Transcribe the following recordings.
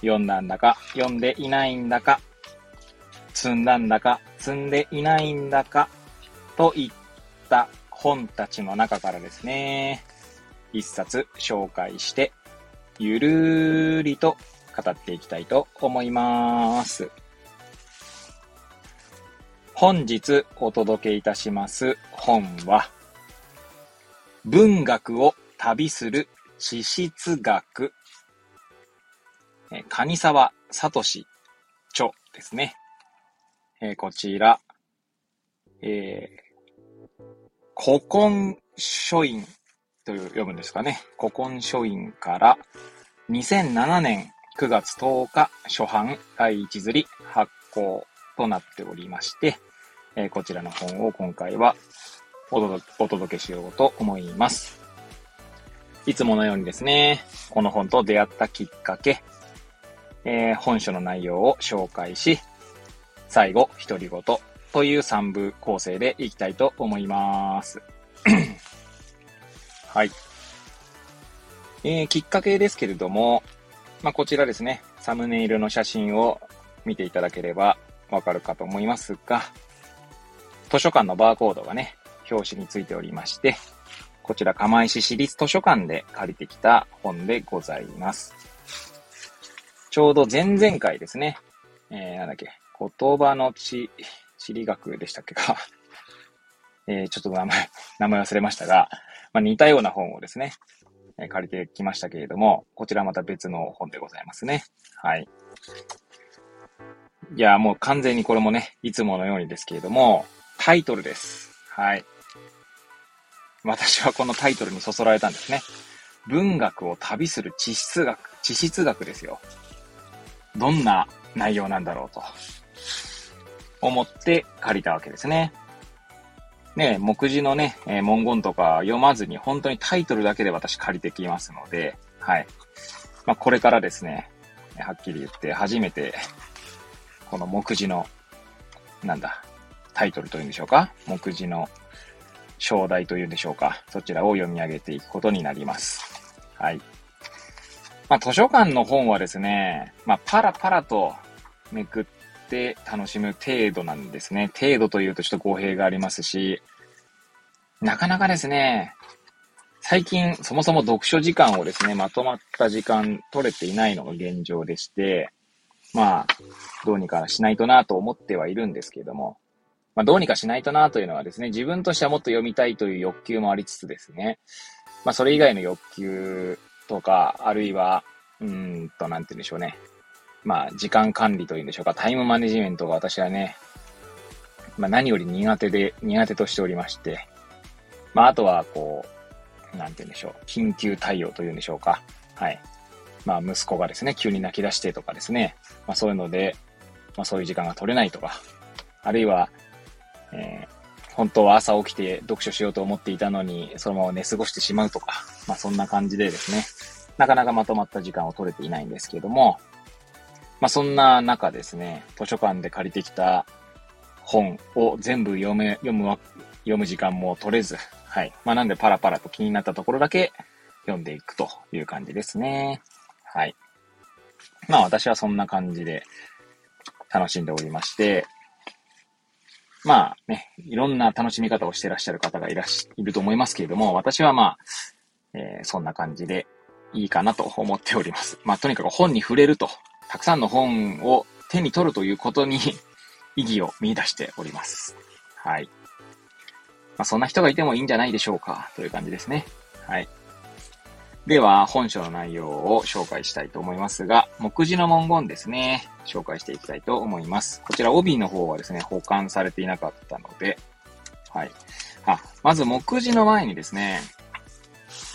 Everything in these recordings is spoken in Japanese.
読んだんだか読んでいないんだか、積んだんだか積んでいないんだかといった本たちの中からですね、一冊紹介して、ゆるーりと語っていきたいと思います。本日お届けいたします本は、文学を旅する地質学、え蟹沢聡著ですね。えー、こちら、えー、古今書院という読むんですかね。古今書院から2007年9月10日初版第一釣り発行となっておりまして、えー、こちらの本を今回はお届けしようと思います。いつものようにですね、この本と出会ったきっかけ、えー、本書の内容を紹介し、最後、独り言という3部構成でいきたいと思います。はい。えー、きっかけですけれども、まあ、こちらですね、サムネイルの写真を見ていただければわかるかと思いますが、図書館のバーコードがね、表紙についておりまして、こちら釜石市立図書館で借りてきた本でございます。ちょうど前々回ですね、えー、なんだっけ、言葉の地、地理学でしたっけか。えー、ちょっと名前、名前忘れましたが、まあ、似たような本をですね、えー、借りてきましたけれども、こちらまた別の本でございますね。はい。いや、もう完全にこれもね、いつものようにですけれども、タイトルです。はい。私はこのタイトルにそそられたんですね。文学を旅する地質学、地質学ですよ。どんな内容なんだろうと思って借りたわけですね。ね、目次のね、え、文言とか読まずに本当にタイトルだけで私借りてきますので、はい。まあ、これからですね、はっきり言って初めて、この目次の、なんだ、タイトルというんでしょうか？目次の章題というんでしょうか？そちらを読み上げていくことになります。はい。まあ、図書館の本はですね、まあ、パラパラとめくって楽しむ程度なんですね。程度というとちょっと語弊がありますし、なかなかですね、最近そもそも読書時間をですね、まとまった時間取れていないのが現状でして、まあ、どうにかしないとなと思ってはいるんですけれども、まあ、どうにかしないとなというのはですね、自分としてはもっと読みたいという欲求もありつつですね、まあ、それ以外の欲求とか、あるいは、うんと、なんて言うんでしょうね。まあ、時間管理というんでしょうか、タイムマネジメントが私はね、まあ、何より苦手で、苦手としておりまして、まあ、あとは、こう、なんて言うんでしょう、緊急対応というんでしょうか。はい。まあ、息子がですね、急に泣き出してとかですね、まあ、そういうので、まあ、そういう時間が取れないとか、あるいは、えー、本当は朝起きて読書しようと思っていたのに、そのまま寝過ごしてしまうとか、まあ、そんな感じでですね、なかなかまとまった時間を取れていないんですけれども、まあ、そんな中ですね、図書館で借りてきた本を全部読め、読む読む時間も取れず、はい。まあ、なんでパラパラと気になったところだけ読んでいくという感じですね。はい。まあ、私はそんな感じで楽しんでおりまして、まあね、いろんな楽しみ方をしてらっしゃる方がいらっし、いると思いますけれども、私はまあ、えー、そんな感じでいいかなと思っております。まあ、とにかく本に触れるとたくさんの本を手に取るということに 意義を見出しております。はい。まあ、そんな人がいてもいいんじゃないでしょうか、という感じですね。はい。では、本書の内容を紹介したいと思いますが、目次の文言ですね、紹介していきたいと思います。こちら、帯の方はですね、保管されていなかったので、はい。あ、まず目次の前にですね、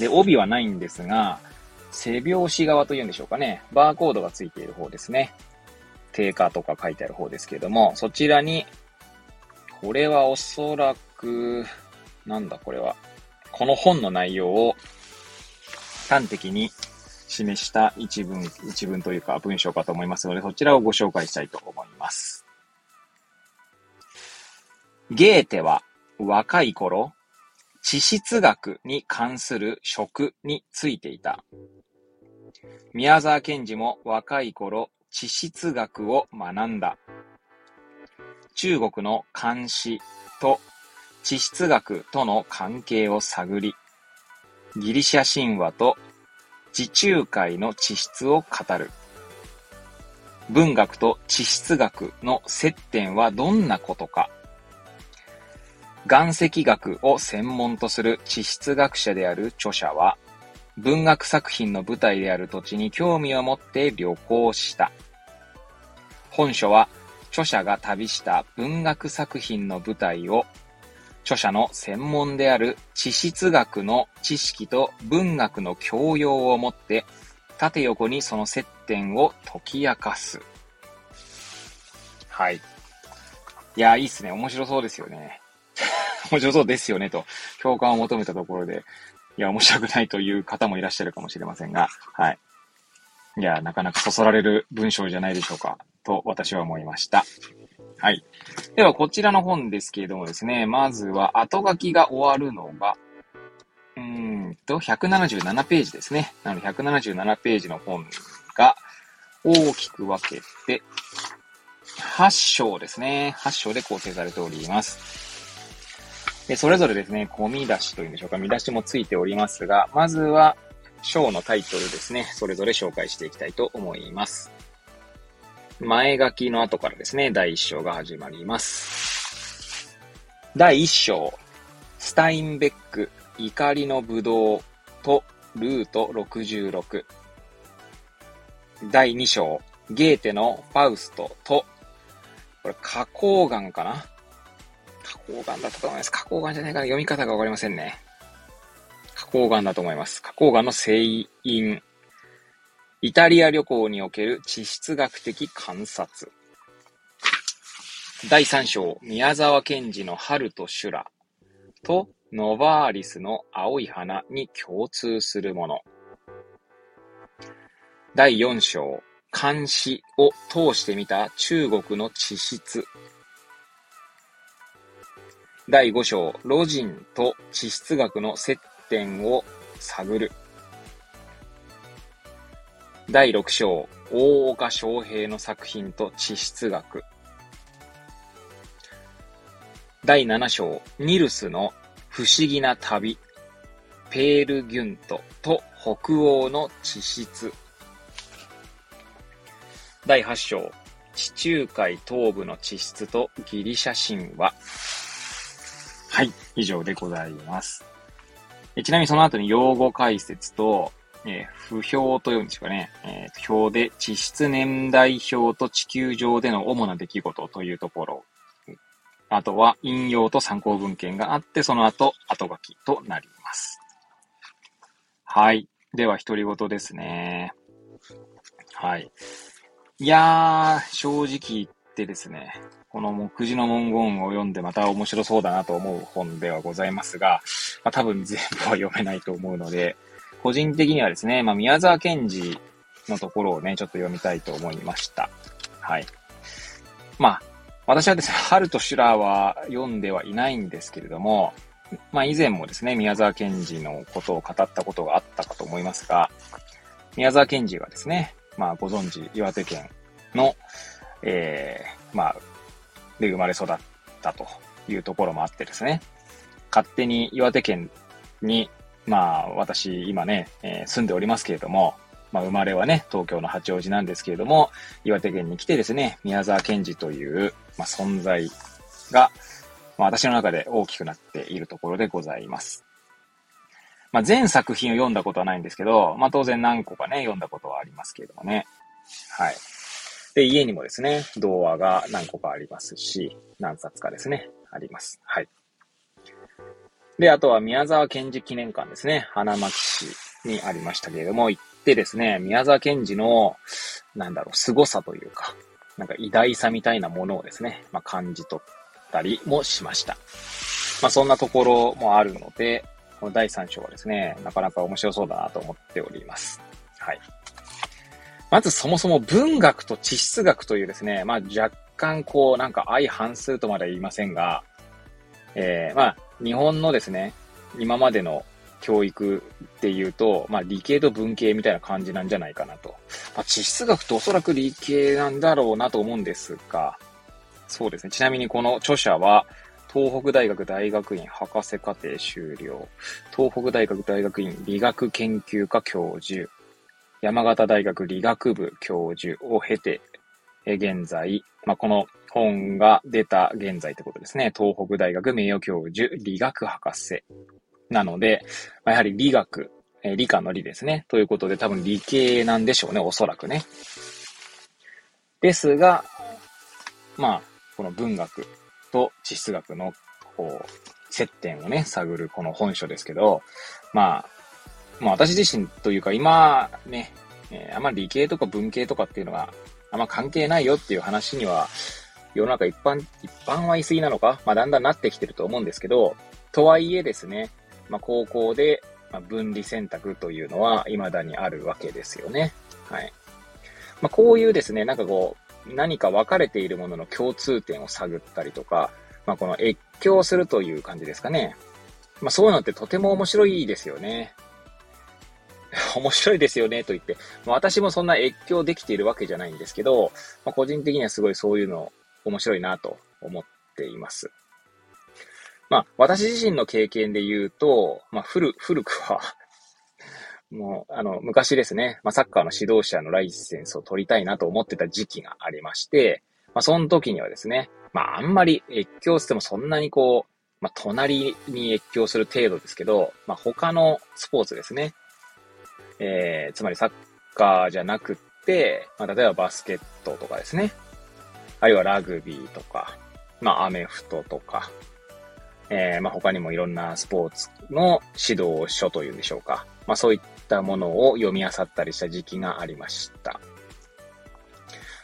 で、帯はないんですが、背表紙側というんでしょうかね。バーコードがついている方ですね。定価とか書いてある方ですけれども、そちらに、これはおそらく、なんだこれは。この本の内容を端的に示した一文、一文というか文章かと思いますので、そちらをご紹介したいと思います。ゲーテは若い頃、地質学に関する職についていた。宮沢賢治も若い頃、地質学を学んだ。中国の漢詩と地質学との関係を探り、ギリシャ神話と地中海の地質を語る。文学と地質学の接点はどんなことか。岩石学を専門とする地質学者である著者は、文学作品の舞台である土地に興味を持って旅行した。本書は、著者が旅した文学作品の舞台を、著者の専門である地質学の知識と文学の教養をもって、縦横にその接点を解き明かす。はい。いや、いいっすね。面白そうですよね。面白そうですよね、と共感を求めたところで、いや、面白くないという方もいらっしゃるかもしれませんが、はい。いや、なかなかそそられる文章じゃないでしょうか、と私は思いました。はい。では、こちらの本ですけれどもですね、まずは後書きが終わるのが、うんと、177ページですね。なので、177ページの本が大きく分けて、8章ですね。8章で構成されております。で、それぞれですね、込み出しというんでしょうか、見出しもついておりますが、まずは、章のタイトルですね、それぞれ紹介していきたいと思います。前書きの後からですね、第1章が始まります。第1章、スタインベック、怒りのぶどうとルート66。第2章、ゲーテのファウストと、これ、花崗岩かな？花崗岩だったと思います。花崗岩じゃないかな読み方がわかりませんね。花崗岩だと思います。花崗岩の聖因。イタリア旅行における地質学的観察。第3章、宮沢賢治の春と修羅とノバーリスの青い花に共通するもの。第4章、監視を通してみた中国の地質。第5章、ロジンと地質学の接点を探る。第6章、大岡昌平の作品と地質学。第7章、ニルスの不思議な旅。ペールギュントと北欧の地質。第8章、地中海東部の地質とギリシャ神話。はい、以上でございます。ちなみにその後に用語解説と、えー、不表というんでしょうかね。えー、表で地質年代表と地球上での主な出来事というところ。あとは引用と参考文献があって、その後、後書きとなります。はい。では、独り言ですね。はい。いやー、正直言ってですね、この目次の文言を読んでまた面白そうだなと思う本ではございますが、まあ、多分全部は読めないと思うので、個人的にはですね、まあ、宮沢賢治のところをね、ちょっと読みたいと思いました。はい。まあ、私はですね、春と修羅は読んではいないんですけれども、まあ以前もですね、宮沢賢治のことを語ったことがあったかと思いますが、宮沢賢治はですね、まあご存知、岩手県の、えー、まあで生まれ育ったというところもあってですね、勝手に岩手県に、まあ私今ね、えー、住んでおりますけれども、まあ生まれはね、東京の八王子なんですけれども、岩手県に来てですね、宮沢賢治という、まあ、存在が、まあ、私の中で大きくなっているところでございます。まあ、全作品を読んだことはないんですけど、まあ、当然何個かね、読んだことはありますけれどもね。はい。で、家にもですね、童話が何個かありますし、何冊かですね、あります。はい。で、あとは宮沢賢治記念館ですね、花巻市にありましたけれども、行ってですね、宮沢賢治の、なんだろう、凄さというか、なんか偉大さみたいなものをですね、まあ、感じ取ったりもしました。まあ、そんなところもあるので、この第3章はですね、なかなか面白そうだなと思っております。はい。まずそもそも文学と地質学というですね、まあ若干こうなんか相反するとまでは言いませんが、えー、まあ日本のですね、今までの教育っていうと、まあ理系と文系みたいな感じなんじゃないかなと。まあ地質学っておそらく理系なんだろうなと思うんですが、そうですね。ちなみにこの著者は、東北大学大学院博士課程修了。東北大学大学院理学研究科教授。山形大学理学部教授を経て、現在、まあ、この本が出た現在ってことですね。東北大学名誉教授理学博士。なので、やはり理学、え理科の理ですね。ということで多分理系なんでしょうね。おそらくね。ですが、まあ、この文学と地質学の、こう、接点をね、探るこの本書ですけど、まあ、まあ私自身というか今ね、え、あんまり理系とか文系とかっていうのはあんま関係ないよっていう話には世の中一般、一般は言い過ぎなのか？まあだんだんなってきてると思うんですけど、とはいえですね、まあ高校でま分離選択というのは未だにあるわけですよね。はい。まあこういうですね、なんかこう、何か分かれているものの共通点を探ったりとか、まあこの越境するという感じですかね。まあそういうのってとても面白いですよね。面白いですよねと言って、まあ、私もそんな越境できているわけじゃないんですけど、まあ、個人的にはすごいそういうの面白いなと思っています。まあ、私自身の経験で言うと、まあ、古、古くは もう、あの、昔ですね、まあ、サッカーの指導者のライセンスを取りたいなと思ってた時期がありまして、まあ、その時にはですね、まあ、あんまり越境してもそんなにこう、まあ、隣に越境する程度ですけど、まあ、他のスポーツですね。えー、つまりサッカーじゃなくって、まあ、例えばバスケットとかですね。あるいはラグビーとか、まあ、アメフトとか、えー、まあ、他にもいろんなスポーツの指導書というんでしょうか。まあ、そういったものを読み漁ったりした時期がありました。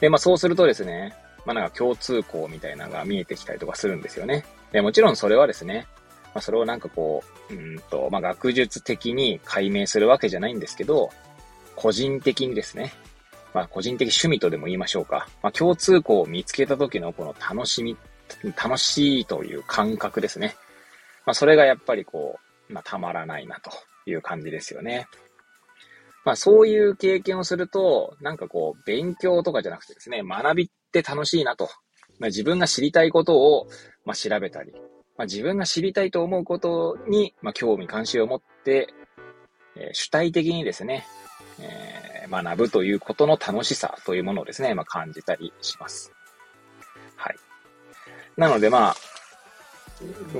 で、まあ、そうするとですね、まあ、なんか共通項みたいなのが見えてきたりとかするんですよね。で、もちろんそれはですね、まあ、それをなんかこう、うんと、まあ、学術的に解明するわけじゃないんですけど、個人的にですね、まあ、個人的趣味とでも言いましょうか。まあ、共通項を見つけた時のこの楽しみ、楽しいという感覚ですね。まあ、それがやっぱりこう、まあ、たまらないなという感じですよね。まあ、そういう経験をすると、なんかこう、勉強とかじゃなくてですね、学びって楽しいなと。まあ、自分が知りたいことを、まあ、調べたり、まあ、自分が知りたいと思うことに、まあ、興味関心を持って、えー、主体的にですね、えー、学ぶということの楽しさというものをですね、まあ、感じたりします。はい。なので、まあ、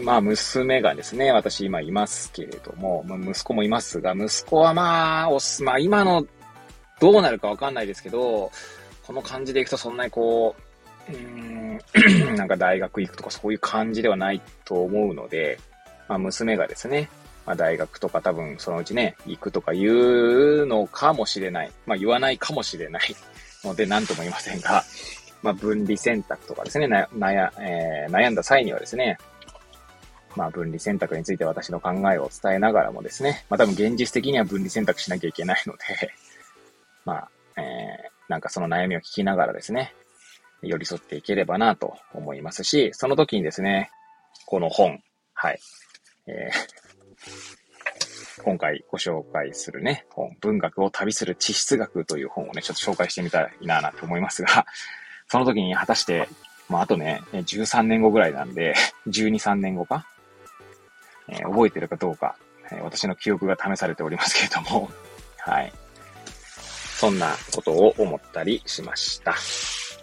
まあ、娘がですね、私今いますけれども、まあ、息子もいますが、息子はまあ、おす、まあ今の、どうなるかわかんないですけど、この感じでいくとそんなにこう、うん、なんか大学行くとかそういう感じではないと思うので、まあ、娘がですね、まあ、大学とか多分そのうちね、行くとか言うのかもしれない。まあ、言わないかもしれない。ので何とも言いませんが、まあ、分離選択とかですね、な悩,、えー、悩んだ際にはですね、まあ、分離選択について私の考えを伝えながらもですね、まあ、多分現実的には分離選択しなきゃいけないので まあ、えー、なんかその悩みを聞きながらですね、寄り添っていければなと思いますし、その時にですね、この本、はい、えー、今回ご紹介するね、本、文学を旅する地質学という本をね、ちょっと紹介してみたいななと思いますが、その時に果たして、まあ、あとね、13年後ぐらいなんで、12、3年後か、えー、覚えてるかどうか、えー、私の記憶が試されておりますけれども、はい。そんなことを思ったりしました。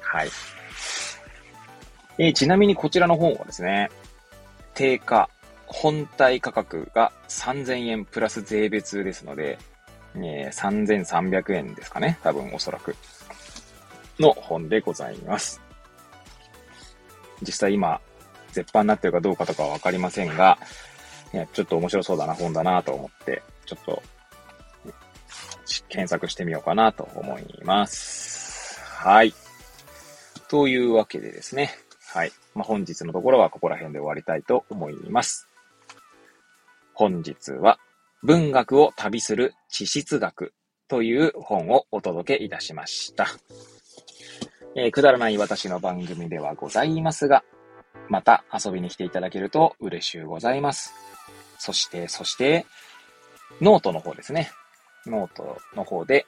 はい。えー、ちなみにこちらの本はですね、定価、本体価格が3000円プラス税別ですので、えー、3300円ですかね。多分おそらく。の本でございます。実際今、絶版になってるかどうかとかはわかりませんが、ちょっと面白そうだな、本だなと思って、ちょっと、検索してみようかなと思います。はい。というわけでですね。はい。まあ、本日のところはここら辺で終わりたいと思います。本日は文学を旅する地質学という本をお届けいたしました。えー、くだらない私の番組ではございますが、また遊びに来ていただけると嬉しゅうございます。そして、そして、ノートの方ですね。ノートの方で、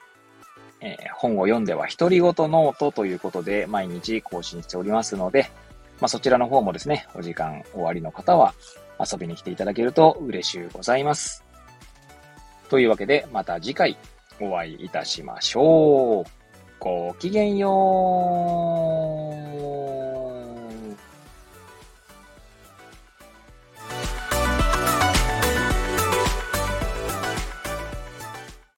えー、本を読んでは独り言ノートということで毎日更新しておりますので、まあ、そちらの方もですね、お時間終わりの方は遊びに来ていただけると嬉しゅうございます。というわけで、また次回お会いいたしましょう。ごきげんよう。